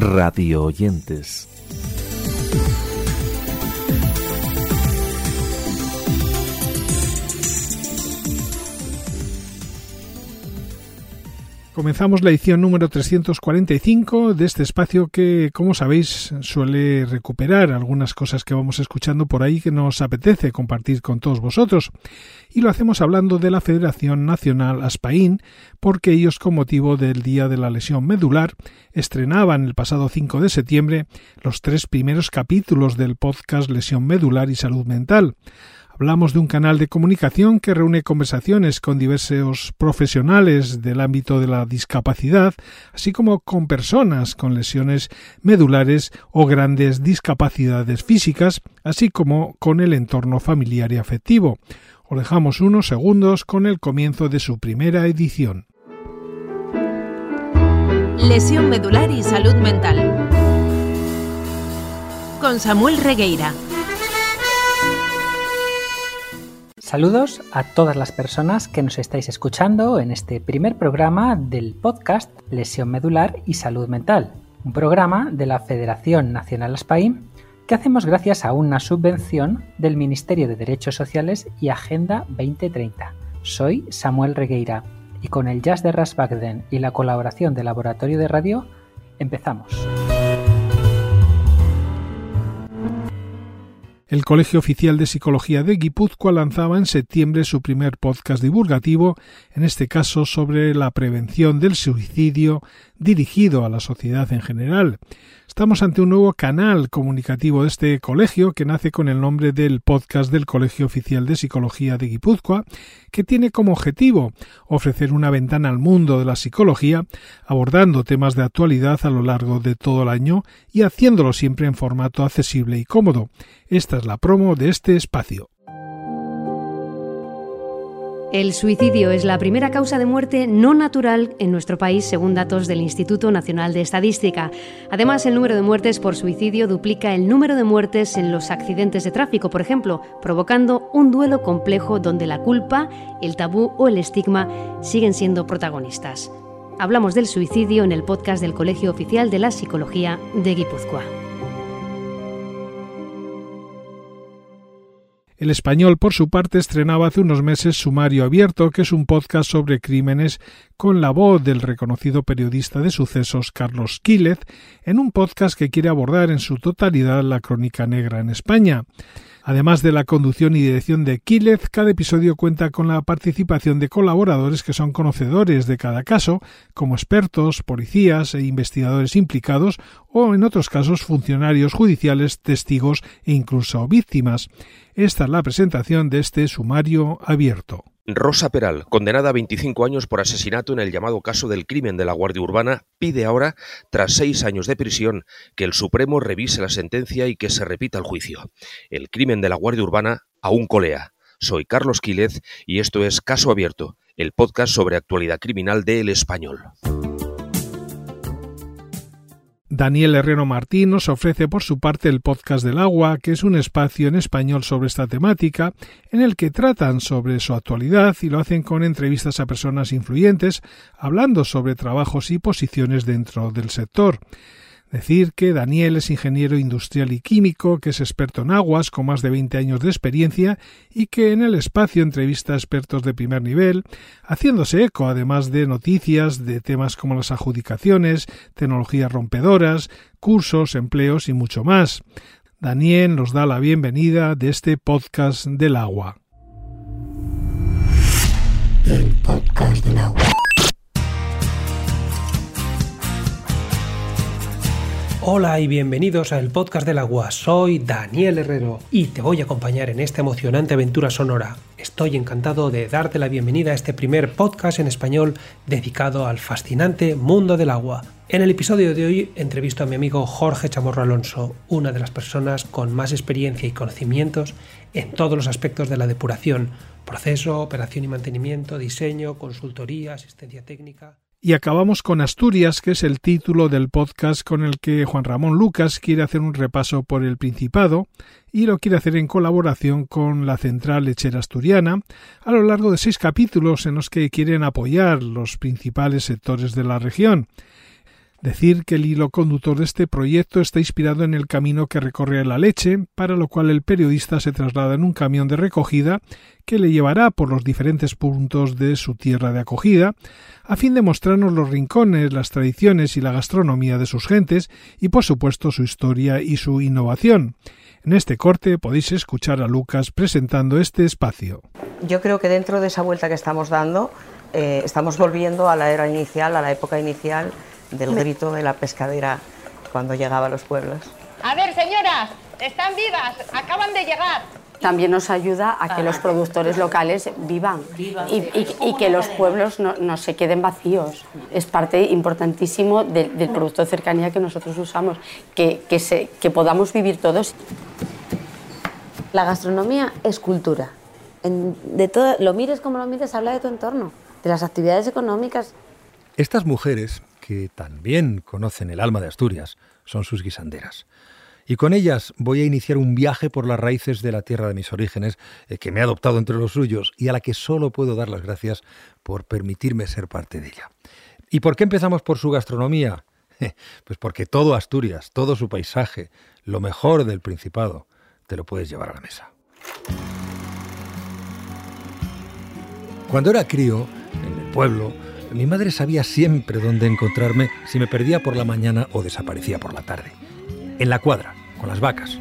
radio oyentes. Comenzamos la edición número 345 de este espacio que, como sabéis, suele recuperar algunas cosas que vamos escuchando por ahí que nos apetece compartir con todos vosotros. Y lo hacemos hablando de la Federación Nacional Aspaín, porque ellos, con motivo del Día de la Lesión Medular, estrenaban el pasado 5 de septiembre los tres primeros capítulos del podcast Lesión Medular y Salud Mental. Hablamos de un canal de comunicación que reúne conversaciones con diversos profesionales del ámbito de la discapacidad, así como con personas con lesiones medulares o grandes discapacidades físicas, así como con el entorno familiar y afectivo. Os dejamos unos segundos con el comienzo de su primera edición. Lesión medular y salud mental. Con Samuel Regueira. Saludos a todas las personas que nos estáis escuchando en este primer programa del podcast Lesión Medular y Salud Mental, un programa de la Federación Nacional Aspaim que hacemos gracias a una subvención del Ministerio de Derechos Sociales y Agenda 2030. Soy Samuel Regueira y con el jazz de Rasbagden y la colaboración del Laboratorio de Radio empezamos. El Colegio Oficial de Psicología de Guipúzcoa lanzaba en septiembre su primer podcast divulgativo, en este caso sobre la prevención del suicidio dirigido a la sociedad en general. Estamos ante un nuevo canal comunicativo de este colegio que nace con el nombre del podcast del Colegio Oficial de Psicología de Guipúzcoa, que tiene como objetivo ofrecer una ventana al mundo de la psicología, abordando temas de actualidad a lo largo de todo el año y haciéndolo siempre en formato accesible y cómodo. Esta es la promo de este espacio. El suicidio es la primera causa de muerte no natural en nuestro país, según datos del Instituto Nacional de Estadística. Además, el número de muertes por suicidio duplica el número de muertes en los accidentes de tráfico, por ejemplo, provocando un duelo complejo donde la culpa, el tabú o el estigma siguen siendo protagonistas. Hablamos del suicidio en el podcast del Colegio Oficial de la Psicología de Guipúzcoa. El español, por su parte, estrenaba hace unos meses Sumario Abierto, que es un podcast sobre crímenes con la voz del reconocido periodista de sucesos Carlos Quílez, en un podcast que quiere abordar en su totalidad la crónica negra en España. Además de la conducción y dirección de Quílez, cada episodio cuenta con la participación de colaboradores que son conocedores de cada caso, como expertos, policías e investigadores implicados, o en otros casos funcionarios judiciales, testigos e incluso víctimas. Esta es la presentación de este sumario abierto. Rosa Peral, condenada a 25 años por asesinato en el llamado caso del crimen de la Guardia Urbana, pide ahora, tras seis años de prisión, que el Supremo revise la sentencia y que se repita el juicio. El crimen de la Guardia Urbana aún colea. Soy Carlos Quílez y esto es Caso Abierto, el podcast sobre actualidad criminal de El Español. Daniel Herrero Martín nos ofrece por su parte el podcast del agua, que es un espacio en español sobre esta temática, en el que tratan sobre su actualidad y lo hacen con entrevistas a personas influyentes, hablando sobre trabajos y posiciones dentro del sector. Decir que Daniel es ingeniero industrial y químico, que es experto en aguas, con más de 20 años de experiencia, y que en el espacio entrevista a expertos de primer nivel, haciéndose eco además de noticias de temas como las adjudicaciones, tecnologías rompedoras, cursos, empleos y mucho más. Daniel nos da la bienvenida de este podcast del agua. El podcast del agua. Hola y bienvenidos al podcast del agua. Soy Daniel Herrero y te voy a acompañar en esta emocionante aventura sonora. Estoy encantado de darte la bienvenida a este primer podcast en español dedicado al fascinante mundo del agua. En el episodio de hoy entrevisto a mi amigo Jorge Chamorro Alonso, una de las personas con más experiencia y conocimientos en todos los aspectos de la depuración, proceso, operación y mantenimiento, diseño, consultoría, asistencia técnica. Y acabamos con Asturias, que es el título del podcast con el que Juan Ramón Lucas quiere hacer un repaso por el Principado y lo quiere hacer en colaboración con la Central Lechera Asturiana a lo largo de seis capítulos en los que quieren apoyar los principales sectores de la región. Decir que el hilo conductor de este proyecto está inspirado en el camino que recorre la leche, para lo cual el periodista se traslada en un camión de recogida que le llevará por los diferentes puntos de su tierra de acogida, a fin de mostrarnos los rincones, las tradiciones y la gastronomía de sus gentes y por supuesto su historia y su innovación. En este corte podéis escuchar a Lucas presentando este espacio. Yo creo que dentro de esa vuelta que estamos dando, eh, estamos volviendo a la era inicial, a la época inicial del grito de la pescadera cuando llegaba a los pueblos. A ver, señoras, están vivas, acaban de llegar. También nos ayuda a que los productores locales vivan y, que los pueblos no, se queden vacíos. Es parte importantísimo del, producto de cercanía que nosotros usamos, que, se, que podamos vivir todos. La gastronomía es cultura. de todo, lo mires como lo mires, habla de tu entorno, de las actividades económicas. Estas mujeres que también conocen el alma de Asturias, son sus guisanderas. Y con ellas voy a iniciar un viaje por las raíces de la tierra de mis orígenes, eh, que me ha adoptado entre los suyos y a la que solo puedo dar las gracias por permitirme ser parte de ella. ¿Y por qué empezamos por su gastronomía? Pues porque todo Asturias, todo su paisaje, lo mejor del Principado, te lo puedes llevar a la mesa. Cuando era crío, en el pueblo, mi madre sabía siempre dónde encontrarme si me perdía por la mañana o desaparecía por la tarde. En la cuadra, con las vacas.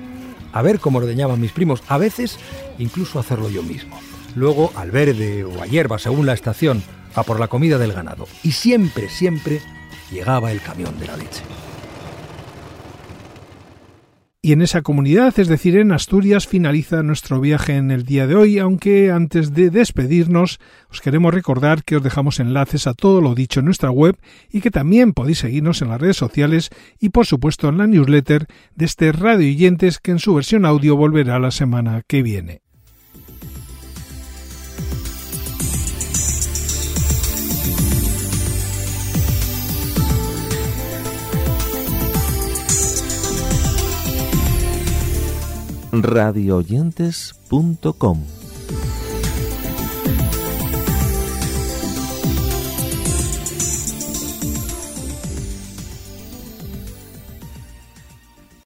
A ver cómo ordeñaban mis primos, a veces incluso hacerlo yo mismo. Luego al verde o a hierba, según la estación, a por la comida del ganado. Y siempre, siempre llegaba el camión de la leche. Y en esa comunidad, es decir, en Asturias, finaliza nuestro viaje en el día de hoy, aunque antes de despedirnos, os queremos recordar que os dejamos enlaces a todo lo dicho en nuestra web y que también podéis seguirnos en las redes sociales y por supuesto en la newsletter de este Radio Oyentes que en su versión audio volverá la semana que viene. radioyentes.com